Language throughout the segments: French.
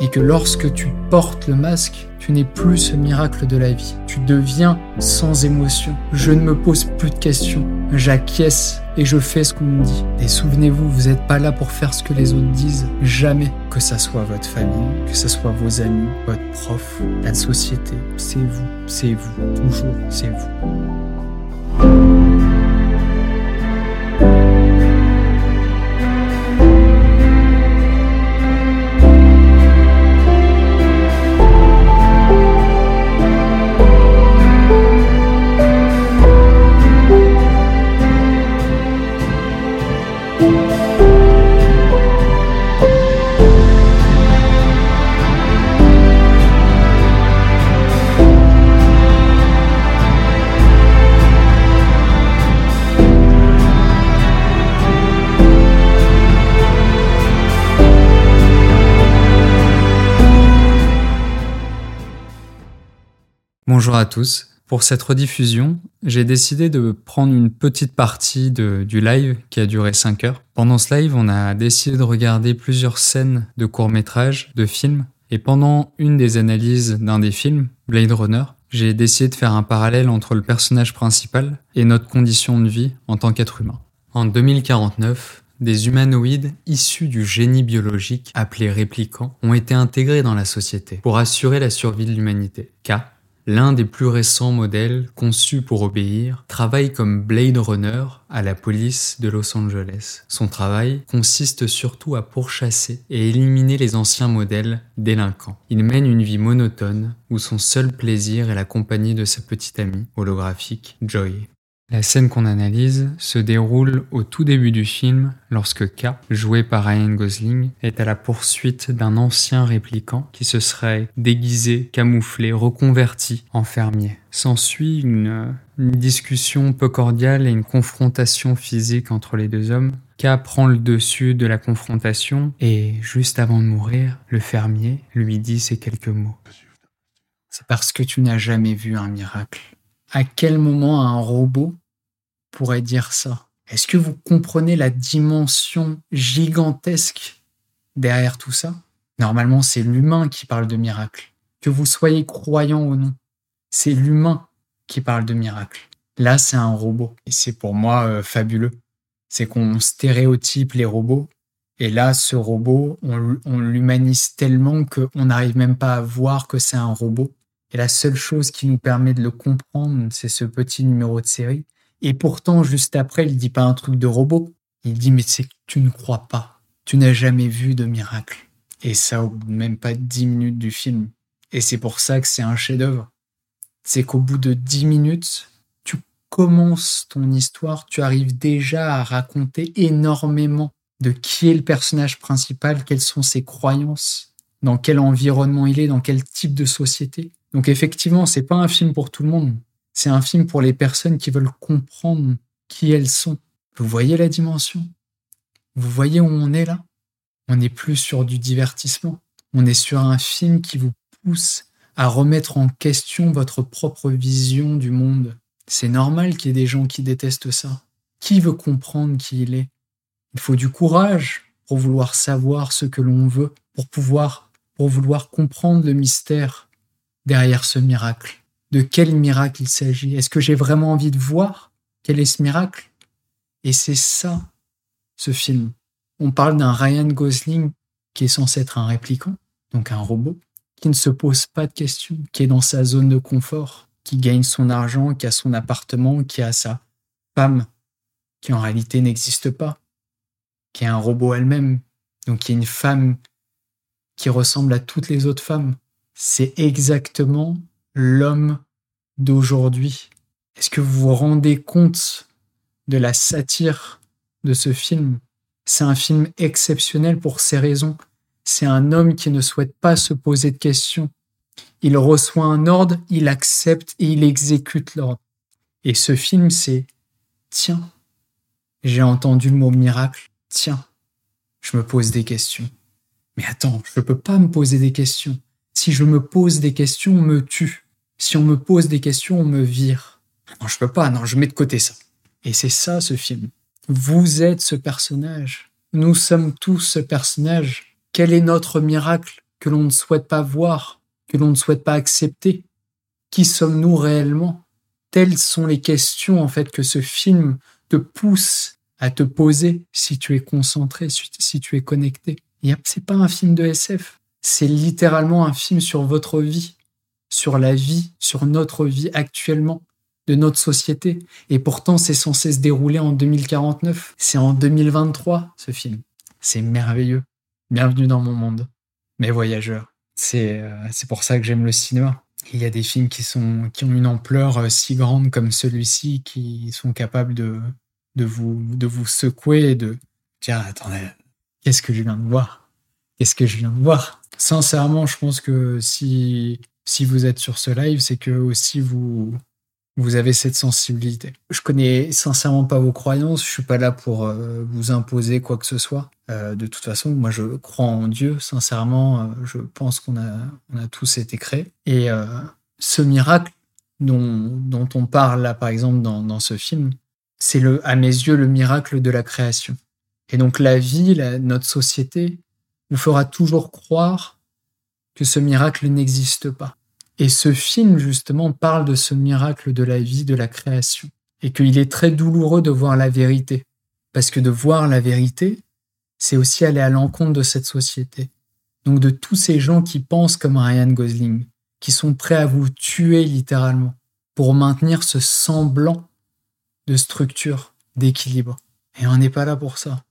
Et que lorsque tu portes le masque, tu n'es plus ce miracle de la vie. Tu deviens sans émotion. Je ne me pose plus de questions. J'acquiesce et je fais ce qu'on me dit. Et souvenez-vous, vous n'êtes pas là pour faire ce que les autres disent. Jamais. Que ça soit votre famille, que ce soit vos amis, votre prof, la société. C'est vous. C'est vous. Toujours, c'est vous. Bonjour à tous. Pour cette rediffusion, j'ai décidé de prendre une petite partie du live qui a duré 5 heures. Pendant ce live, on a décidé de regarder plusieurs scènes de courts-métrages, de films. Et pendant une des analyses d'un des films, Blade Runner, j'ai décidé de faire un parallèle entre le personnage principal et notre condition de vie en tant qu'être humain. En 2049, des humanoïdes issus du génie biologique appelés réplicants ont été intégrés dans la société pour assurer la survie de l'humanité. L'un des plus récents modèles conçus pour obéir travaille comme Blade Runner à la police de Los Angeles. Son travail consiste surtout à pourchasser et éliminer les anciens modèles délinquants. Il mène une vie monotone où son seul plaisir est la compagnie de sa petite amie holographique Joy. La scène qu'on analyse se déroule au tout début du film lorsque K, joué par Ryan Gosling, est à la poursuite d'un ancien répliquant qui se serait déguisé, camouflé, reconverti en fermier. S'ensuit une, une discussion peu cordiale et une confrontation physique entre les deux hommes. K prend le dessus de la confrontation et juste avant de mourir, le fermier lui dit ces quelques mots. C'est parce que tu n'as jamais vu un miracle à quel moment un robot pourrait dire ça? Est-ce que vous comprenez la dimension gigantesque derrière tout ça? Normalement, c'est l'humain qui parle de miracle. Que vous soyez croyant ou non, c'est l'humain qui parle de miracle. Là, c'est un robot. Et c'est pour moi euh, fabuleux. C'est qu'on stéréotype les robots. Et là, ce robot, on, on l'humanise tellement qu'on n'arrive même pas à voir que c'est un robot. Et la seule chose qui nous permet de le comprendre, c'est ce petit numéro de série. Et pourtant, juste après, il dit pas un truc de robot. Il dit, mais c'est que tu ne crois pas. Tu n'as jamais vu de miracle. Et ça, au bout de même pas dix minutes du film. Et c'est pour ça que c'est un chef-d'œuvre. C'est qu'au bout de dix minutes, tu commences ton histoire, tu arrives déjà à raconter énormément de qui est le personnage principal, quelles sont ses croyances, dans quel environnement il est, dans quel type de société. Donc effectivement, c'est pas un film pour tout le monde. C'est un film pour les personnes qui veulent comprendre qui elles sont. Vous voyez la dimension? Vous voyez où on est là? On n'est plus sur du divertissement. On est sur un film qui vous pousse à remettre en question votre propre vision du monde. C'est normal qu'il y ait des gens qui détestent ça. Qui veut comprendre qui il est? Il faut du courage pour vouloir savoir ce que l'on veut, pour pouvoir, pour vouloir comprendre le mystère derrière ce miracle? De quel miracle il s'agit? Est-ce que j'ai vraiment envie de voir quel est ce miracle? Et c'est ça, ce film. On parle d'un Ryan Gosling qui est censé être un répliquant, donc un robot, qui ne se pose pas de questions, qui est dans sa zone de confort, qui gagne son argent, qui a son appartement, qui a sa femme, qui en réalité n'existe pas, qui est un robot elle-même, donc qui est une femme qui ressemble à toutes les autres femmes, c'est exactement l'homme d'aujourd'hui. Est-ce que vous vous rendez compte de la satire de ce film? C'est un film exceptionnel pour ces raisons. C'est un homme qui ne souhaite pas se poser de questions. Il reçoit un ordre, il accepte et il exécute l'ordre. Et ce film, c'est Tiens, j'ai entendu le mot miracle. Tiens, je me pose des questions. Mais attends, je ne peux pas me poser des questions. Si je me pose des questions, on me tue. Si on me pose des questions, on me vire. Non, je peux pas, non, je mets de côté ça. Et c'est ça ce film. Vous êtes ce personnage. Nous sommes tous ce personnage. Quel est notre miracle que l'on ne souhaite pas voir, que l'on ne souhaite pas accepter? Qui sommes-nous réellement? Telles sont les questions en fait que ce film te pousse à te poser si tu es concentré, si tu es connecté. C'est pas un film de SF, c'est littéralement un film sur votre vie, sur la vie, sur notre vie actuellement, de notre société. Et pourtant, c'est censé se dérouler en 2049. C'est en 2023, ce film. C'est merveilleux. Bienvenue dans mon monde, mes voyageurs. C'est euh, c'est pour ça que j'aime le cinéma. Il y a des films qui, sont, qui ont une ampleur euh, si grande comme celui-ci, qui sont capables de, de, vous, de vous secouer et de dire Attendez, qu'est-ce que je viens de voir? Qu'est-ce que je viens de voir? Sincèrement, je pense que si, si vous êtes sur ce live, c'est que aussi vous, vous avez cette sensibilité. Je connais sincèrement pas vos croyances, je suis pas là pour euh, vous imposer quoi que ce soit. Euh, de toute façon, moi je crois en Dieu, sincèrement, euh, je pense qu'on a, on a tous été créés. Et ce miracle dont, dont, on parle là, par exemple, dans, dans ce film, c'est à mes yeux le miracle de la création. Et donc la vie, la, notre société, nous fera toujours croire que ce miracle n'existe pas. Et ce film, justement, parle de ce miracle de la vie, de la création. Et qu'il est très douloureux de voir la vérité. Parce que de voir la vérité, c'est aussi aller à l'encontre de cette société. Donc de tous ces gens qui pensent comme Ryan Gosling, qui sont prêts à vous tuer littéralement pour maintenir ce semblant de structure, d'équilibre. Et on n'est pas là pour ça.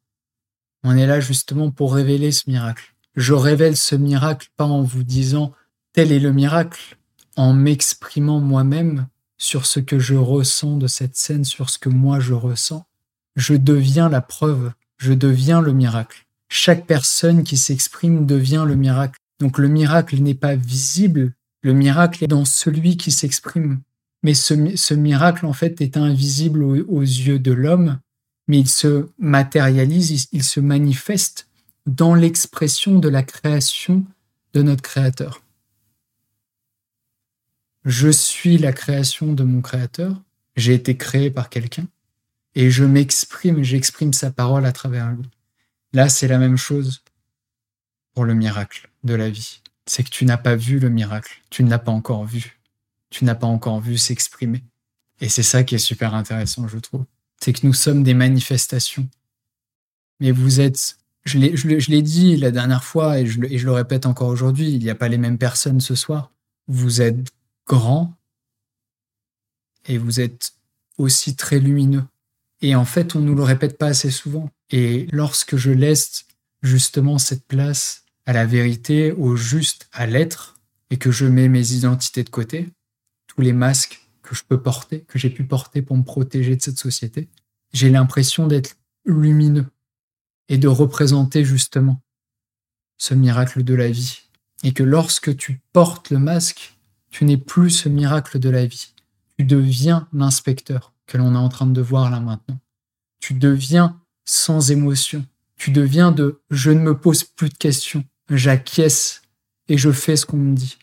On est là justement pour révéler ce miracle. Je révèle ce miracle pas en vous disant Tel est le miracle en m'exprimant moi-même sur ce que je ressens de cette scène, sur ce que moi je ressens. Je deviens la preuve, je deviens le miracle. Chaque personne qui s'exprime devient le miracle. Donc le miracle n'est pas visible, le miracle est dans celui qui s'exprime. Mais ce, miracle, en fait, est invisible aux, yeux de l'homme, mais il se matérialise, il se manifeste dans l'expression de la création de notre Créateur je suis la création de mon créateur, j'ai été créé par quelqu'un, et je m'exprime, j'exprime sa parole à travers lui. Là, c'est la même chose pour le miracle de la vie. C'est que tu n'as pas vu le miracle, tu ne l'as pas encore vu, tu n'as pas encore vu s'exprimer. Et c'est ça qui est super intéressant, je trouve. C'est que nous sommes des manifestations. Mais vous êtes, je l'ai dit la dernière fois et je, le répète encore aujourd'hui, il n'y a pas les mêmes personnes ce soir. Vous êtes grand et vous êtes aussi très lumineux. Et en fait, on ne nous le répète pas assez souvent. Et lorsque je laisse justement cette place à la vérité, au juste, à l'être, et que je mets mes identités de côté, tous les masques que je peux porter, que j'ai pu porter pour me protéger de cette société, j'ai l'impression d'être lumineux et de représenter justement ce miracle de la vie. Et que lorsque tu portes le masque, tu n'es plus ce miracle de la vie. Tu deviens l'inspecteur que l'on est en train de voir là maintenant. Tu deviens sans émotion. Tu deviens de je ne me pose plus de questions. J'acquiesce et je fais ce qu'on me dit.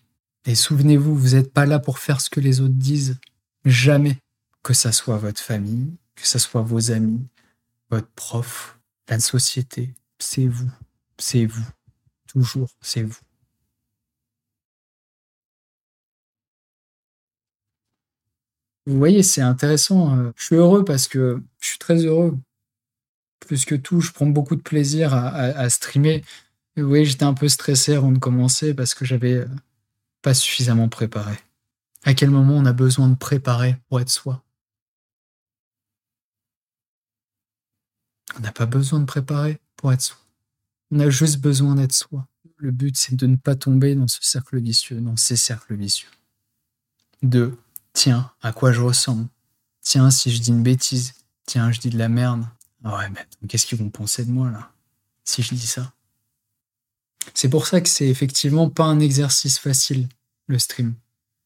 Et souvenez-vous, vous n'êtes pas là pour faire ce que les autres disent. Jamais. Que ça soit votre famille, que ça soit vos amis, votre prof, la société. C'est vous. C'est vous. Toujours, c'est vous. Vous voyez, c'est intéressant. Euh, je suis heureux parce que je suis très heureux. Plus que tout, je prends beaucoup de plaisir à, streamer. vous voyez, j'étais un peu stressé avant de commencer parce que j'avais euh, pas suffisamment préparé. À quel moment on a besoin de préparer pour être soi? On n'a pas besoin de préparer pour être soi. On a juste besoin d'être soi. Le but, c'est de ne pas tomber dans ce cercle vicieux, dans ces cercles vicieux. De Tiens, à quoi je ressemble? Tiens, si je dis une bêtise. Tiens, je dis de la merde. Ouais, mais qu'est-ce qu'ils vont penser de moi là? Si je dis ça? C'est pour ça que c'est effectivement pas un exercice facile, le stream.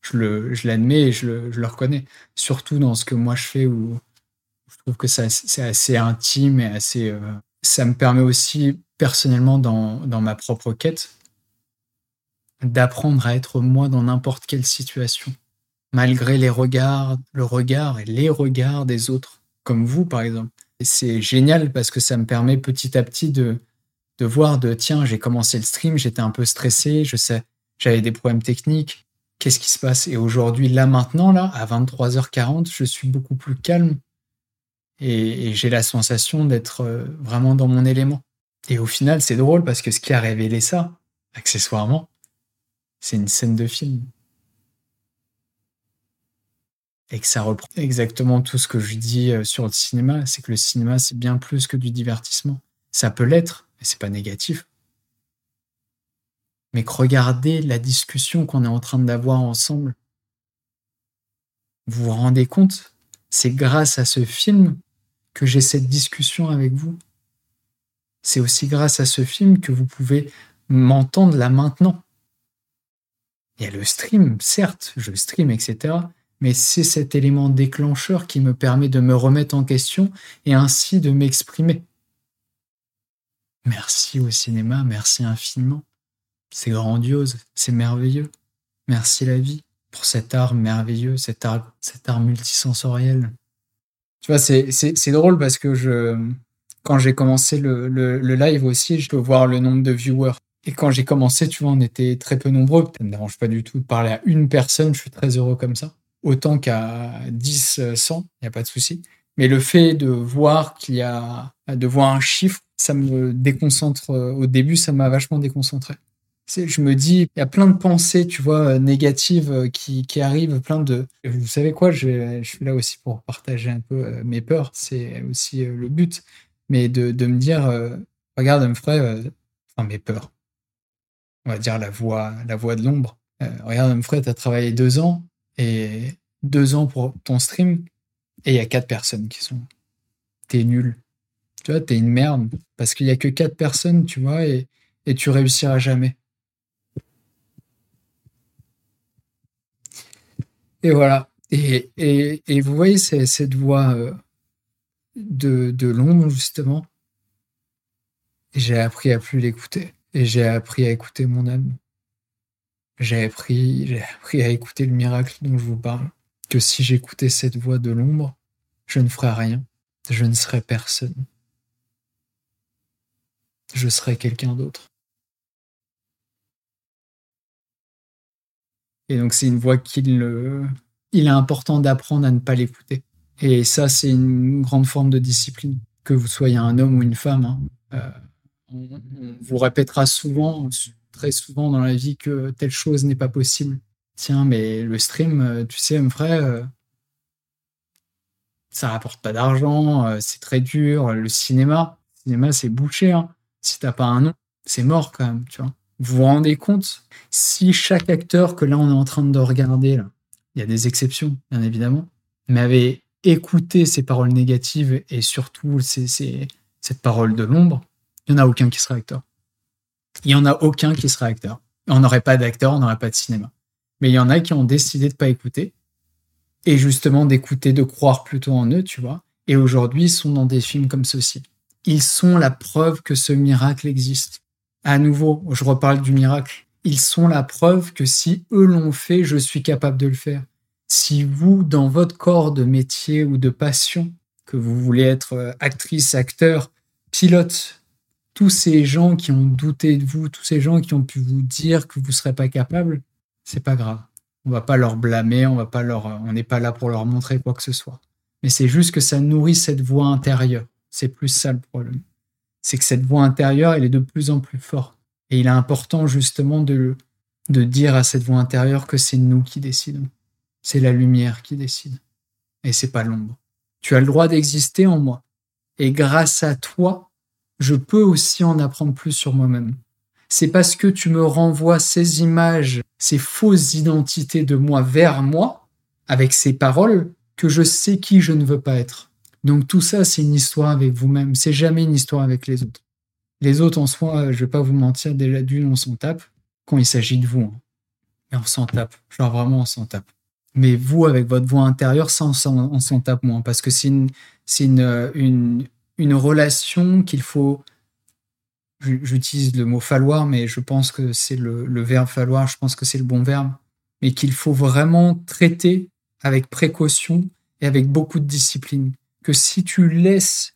Je, l'admets et je le, je le reconnais. Surtout dans ce que moi je fais où je trouve que c'est assez intime et assez. Euh, ça me permet aussi, personnellement, dans, dans ma propre quête, d'apprendre à être moi dans n'importe quelle situation malgré les regards, le regard et les regards des autres, comme vous par exemple. c'est génial parce que ça me permet petit à petit de, de voir de tiens, j'ai commencé le stream, j'étais un peu stressé, je sais, j'avais des problèmes techniques, qu'est-ce qui se passe? Et aujourd'hui, là maintenant, là, à 23h40, je suis beaucoup plus calme et, j'ai la sensation d'être euh, vraiment dans mon élément. Et au final, c'est drôle parce que ce qui a révélé ça, accessoirement, c'est une scène de film. Et que ça reprend exactement tout ce que je dis euh, sur le cinéma, c'est que le cinéma, c'est bien plus que du divertissement. Ça peut l'être, mais c'est pas négatif. Mais regardez la discussion qu'on est en train d'avoir ensemble. Vous vous rendez compte C'est grâce à ce film que j'ai cette discussion avec vous. C'est aussi grâce à ce film que vous pouvez m'entendre là maintenant. Il y a le stream, certes, je stream, etc. Mais c'est cet élément déclencheur qui me permet de me remettre en question et ainsi de m'exprimer. Merci au cinéma, merci infiniment. C'est grandiose, c'est merveilleux. Merci la vie pour cet art merveilleux, cet art, cet art multisensoriel. Tu vois, c'est, drôle parce que je, quand j'ai commencé le, le, live aussi, je dois voir le nombre de viewers. Et quand j'ai commencé, tu vois, on était très peu nombreux. Ça ne me dérange pas du tout de parler à une personne, je suis très heureux comme ça. Autant qu'à 10, 100, il n'y a pas de souci. Mais le fait de voir qu'il y a, de voir un chiffre, ça me déconcentre. Au début, ça m'a vachement déconcentré je me dis, il y a plein de pensées, tu vois, euh, négatives euh, qui, qui arrivent, plein de... Vous savez quoi, je, je, suis là aussi pour partager un peu euh, mes peurs, c'est aussi le but, mais de, de me dire, regarde, Humphrey, enfin mes peurs, on va dire la voix, la voix de l'ombre. regarde, Humphrey, tu as travaillé deux ans, et deux ans pour ton stream, et il y a quatre personnes qui sont... T'es nul. Tu vois, t'es une merde, parce qu'il y a que quatre personnes, tu vois, et, et tu réussiras jamais. Et voilà. Et, vous voyez cette voix euh, de, l'ombre, justement. J'ai appris à plus l'écouter. Et j'ai appris à écouter mon âme. J'ai appris, j'ai appris à écouter le miracle dont je vous parle. Que si j'écoutais cette voix de l'ombre, je ne ferais rien. Je ne serais personne. Je serais quelqu'un d'autre. Et donc, c'est une voix qu'il il est important d'apprendre à ne pas l'écouter. Et ça, c'est une grande forme de discipline. Que vous soyez un homme ou une femme, hein. euh, on, vous répétera souvent, très souvent dans la vie, que telle chose n'est pas possible. Tiens, mais le stream, euh, tu sais, mon frère, euh, ça rapporte pas d'argent, c'est très dur. Le cinéma, cinéma, c'est bouché. Hein. Si t'as pas un nom, c'est mort quand même, tu vois. Vous vous rendez compte Si chaque acteur que là on est en train de regarder, il y a des exceptions, bien évidemment, mais avait écouté ces paroles négatives et surtout cette parole de l'ombre, il n'y en a aucun qui sera acteur. Il n'y en a aucun qui sera acteur. On n'aurait pas d'acteur, on n'aurait pas de cinéma. Mais il y en a qui ont décidé de pas écouter et justement d'écouter, de croire plutôt en eux, tu vois. Et aujourd'hui, ils sont dans des films comme ceci. Ils sont la preuve que ce miracle existe à nouveau, je reparle du miracle. Ils sont la preuve que si eux l'ont fait, je suis capable de le faire. Si vous, dans votre corps de métier ou de passion, que vous voulez être euh, actrice, acteur, pilote, tous ces gens qui ont douté de vous, tous ces gens qui ont pu vous dire que vous ne serez pas capable, c'est pas grave. On va pas leur blâmer, on va pas leur, on n'est pas là pour leur montrer quoi que ce soit. Mais c'est juste que ça nourrit cette voix intérieure. C'est plus ça le problème c'est que cette voix intérieure, elle est de plus en plus forte. Et il est important justement de, dire à cette voix intérieure que c'est nous qui décidons. C'est la lumière qui décide. Et c'est pas l'ombre. Tu as le droit d'exister en moi. Et grâce à toi, je peux aussi en apprendre plus sur moi-même. C'est parce que tu me renvoies ces images, ces fausses identités de moi vers moi, avec ces paroles, que je sais qui je ne veux pas être. Donc tout ça, c'est une histoire avec vous-même. C'est jamais une histoire avec les autres. Les autres en soi, je vais pas vous mentir, déjà d'une, on s'en tape quand il s'agit de vous. Hein. Mais on s'en tape. Genre vraiment, on s'en tape. Mais vous, avec votre voix intérieure, ça, on s'en tape moins. Parce que c'est une, une relation qu'il faut. J'utilise le mot falloir, mais je pense que c'est le verbe falloir, je pense que c'est le bon verbe. Mais qu'il faut vraiment traiter avec précaution et avec beaucoup de discipline si tu laisses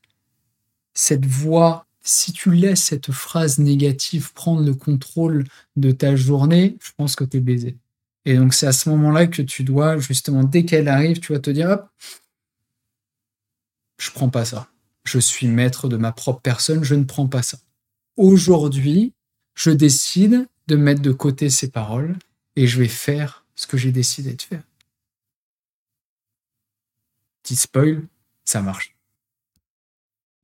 cette voix si tu laisses cette phrase négative prendre le contrôle de ta journée, je pense que tu es baisé. Et donc, c'est à ce moment-là que tu dois, justement, dès qu'elle arrive, tu vas te dire, hop, je prends pas ça. Je suis maître de ma propre personne, je ne prends pas ça. Aujourd'hui, je décide de mettre de côté ces paroles et je vais faire ce que j'ai décidé de faire. Petit spoil, ça marche.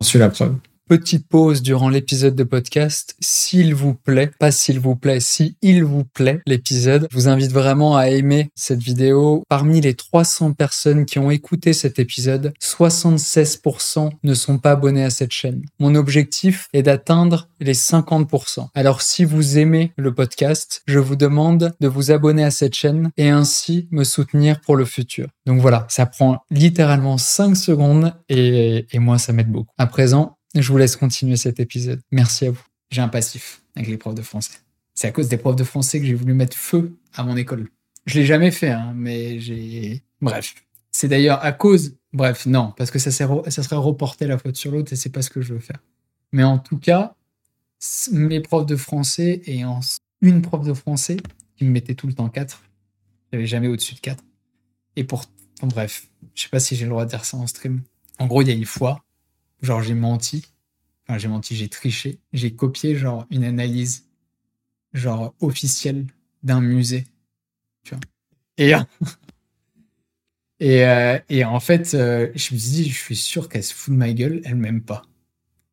J'en suis la preuve petite pause durant l'épisode de podcast. S'il vous plaît, pas s'il vous plaît, si il vous plaît l'épisode, je vous invite vraiment à aimer cette vidéo. Parmi les 300 personnes qui ont écouté cet épisode, 76% ne sont pas abonnés à cette chaîne. Mon objectif est d'atteindre les 50%. Alors si vous aimez le podcast, je vous demande de vous abonner à cette chaîne et ainsi me soutenir pour le futur. Donc voilà, ça prend littéralement 5 secondes et, et moi ça m'aide beaucoup. À présent, je vous laisse continuer cet épisode. Merci à vous. J'ai un passif avec les profs de français. C'est à cause des profs de français que j'ai voulu mettre feu à mon école. Je l'ai jamais fait, hein, mais j'ai. Bref. C'est d'ailleurs à cause. Bref, non, parce que ça, ça serait reporter la faute sur l'autre et c'est pas ce que je veux faire. Mais en tout cas, mes profs de français et en une prof de français qui me mettait tout le temps 4. J'avais jamais au-dessus de 4. Et pour. bref, je sais pas si j'ai le droit de dire ça en stream. En gros, il y a une fois, genre j'ai menti. Enfin, j'ai menti, j'ai triché. J'ai copié genre une analyse genre officielle d'un musée. Tu vois. Et, euh, et en fait, euh, je me suis dit, je suis sûr qu'elle se fout de ma gueule, elle m'aime pas.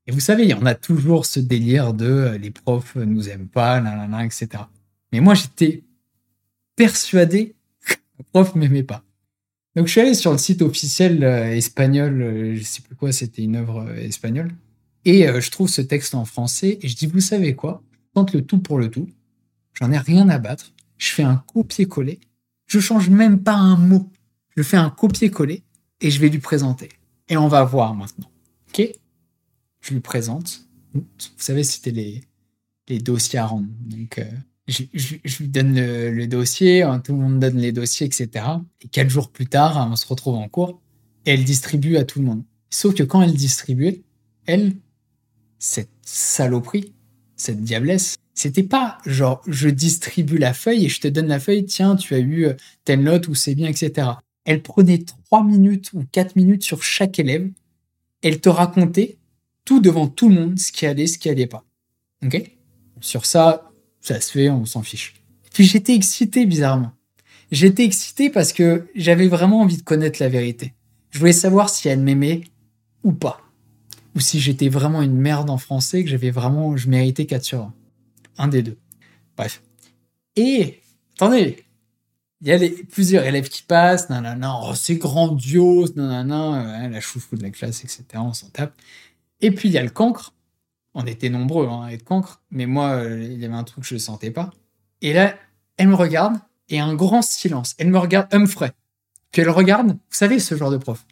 Et vous savez, il y en a toujours ce délire de euh, les profs nous aiment pas, nanana, etc. Mais moi, j'étais persuadé que le prof m'aimait pas. Donc je suis allé sur le site officiel euh, espagnol, euh, je sais plus quoi, c'était une œuvre euh, espagnole, et je trouve ce texte en français et je dis vous savez quoi, je tente le tout pour le tout, j'en ai rien à battre, je fais un copier-coller, je change même pas un mot, je fais un copier-coller et je vais lui présenter. Et on va voir maintenant, ok? Je lui présente. Vous savez, c'était les les dossiers à rendre, donc je, lui donne le, dossier, hein, tout le monde donne les dossiers, etc. Et quatre jours plus tard, on se retrouve en cours et elle distribue à tout le monde. Sauf que quand elle distribuait, elle, cette saloperie, cette diablesse, c'était pas genre je distribue la feuille et je te donne la feuille, tiens, tu as eu euh, telle note ou c'est bien, etc. Elle prenait trois minutes ou quatre minutes sur chaque élève. Elle te racontait tout devant tout le monde ce qui allait, ce qui allait pas. Ok? Sur ça, ça se fait, on s'en fiche. Puis j'étais excité bizarrement. J'étais excité parce que j'avais vraiment envie de connaître la vérité. Je voulais savoir si elle m'aimait ou pas. Ou si j'étais vraiment une merde en français, que j'avais vraiment, je méritais 4 sur 1. Un des deux. Bref. Et, attendez, il y a les, plusieurs élèves qui passent, nanana, oh, c'est grandiose, nanana, la choufou de la classe, etc. On s'en tape. Et puis il y a le cancre, on était nombreux hein, à être cancre, mais moi, euh, il y avait un truc que je ne sentais pas. Et là, elle me regarde, et un grand silence. Elle me regarde, Humphrey. Puis elle regarde, vous savez, ce genre de prof.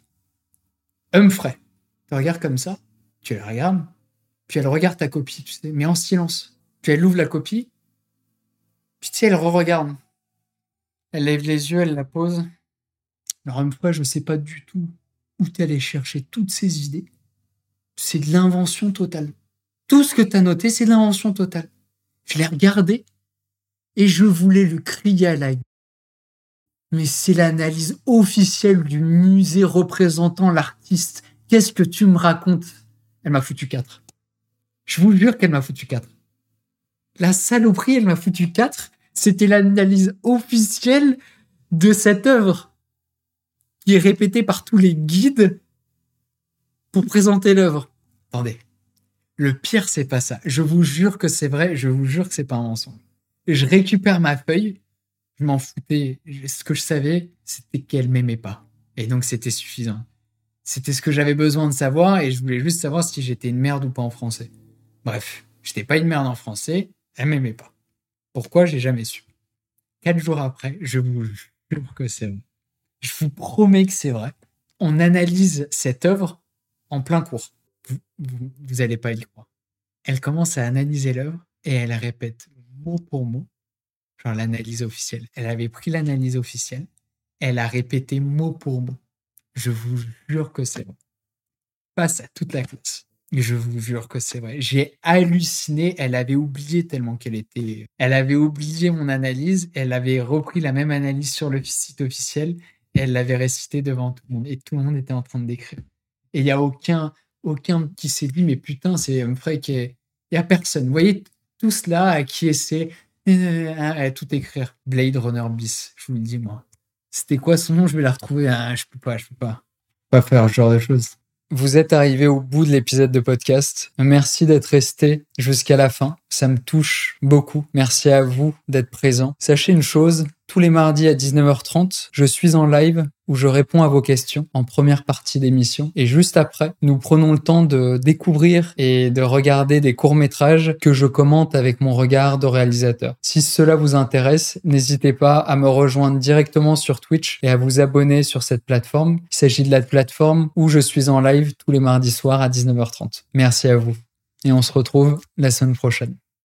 Humphrey. Tu regardes comme ça, tu la regardes, puis elle regarde ta copie, tu sais, mais en silence. Puis elle ouvre la copie, puis tu sais, elle re-regarde. Elle lève les yeux, elle la pose. Alors Humphrey, je ne sais pas du tout où tu allé chercher toutes ces idées. C'est de l'invention totale. Tout ce que tu as noté, c'est l'invention totale. Je l'ai regardé et je voulais le crier à la Mais c'est l'analyse officielle du musée représentant l'artiste. Qu'est-ce que tu me racontes? Elle m'a foutu 4. Je vous jure qu'elle m'a foutu 4. La saloperie, elle m'a foutu 4. C'était l'analyse officielle de cette œuvre qui est répétée par tous les guides pour présenter l'œuvre. Attendez, le pire, c'est pas ça. Je vous jure que c'est vrai. Je vous jure que c'est pas un mensonge. je récupère ma feuille. Je m'en foutais. Ce que je savais, c'était qu'elle m'aimait pas. Et donc, c'était suffisant. C'était ce que j'avais besoin de savoir et je voulais juste savoir si j'étais une merde ou pas en français. Bref, j'étais pas une merde en français. Elle m'aimait pas. Pourquoi? J'ai jamais su. Quatre jours après, je vous jure que c'est vrai. Je vous promets que c'est vrai. On analyse cette œuvre en plein cours vous n'allez pas y croire. Elle commence à analyser l'œuvre et elle répète mot pour mot, genre l'analyse officielle. Elle avait pris l'analyse officielle, elle a répété mot pour mot. Je vous jure que c'est bon. Face à toute la classe. Je vous jure que c'est vrai. J'ai halluciné. Elle avait oublié tellement qu'elle était. Elle avait oublié mon analyse. Elle avait repris la même analyse sur le site officiel. Elle l'avait récité devant tout le monde. Et tout le monde était en train de décrire. Et il y a aucun, aucun qui s'est dit, mais putain, c'est un vrai qu'il y a personne. Vous voyez, tout cela à qui essaie à tout écrire. Blade Runner bis. Je vous le dis, moi. C'était quoi son nom? Je vais la retrouver. Ah, je peux pas, je peux pas. Pas faire ce genre de choses. Vous êtes arrivé au bout de l'épisode de podcast. Merci d'être resté jusqu'à la fin. Ça me touche beaucoup. Merci à vous d'être présent. Sachez une chose, tous les mardis à 19h30, je suis en live où je réponds à vos questions en première partie d'émission. Et juste après, nous prenons le temps de découvrir et de regarder des courts-métrages que je commente avec mon regard de réalisateur. Si cela vous intéresse, n'hésitez pas à me rejoindre directement sur Twitch et à vous abonner sur cette plateforme. Il s'agit de la plateforme où je suis en live tous les mardis soirs à 19h30. Merci à vous. Et on se retrouve la semaine prochaine.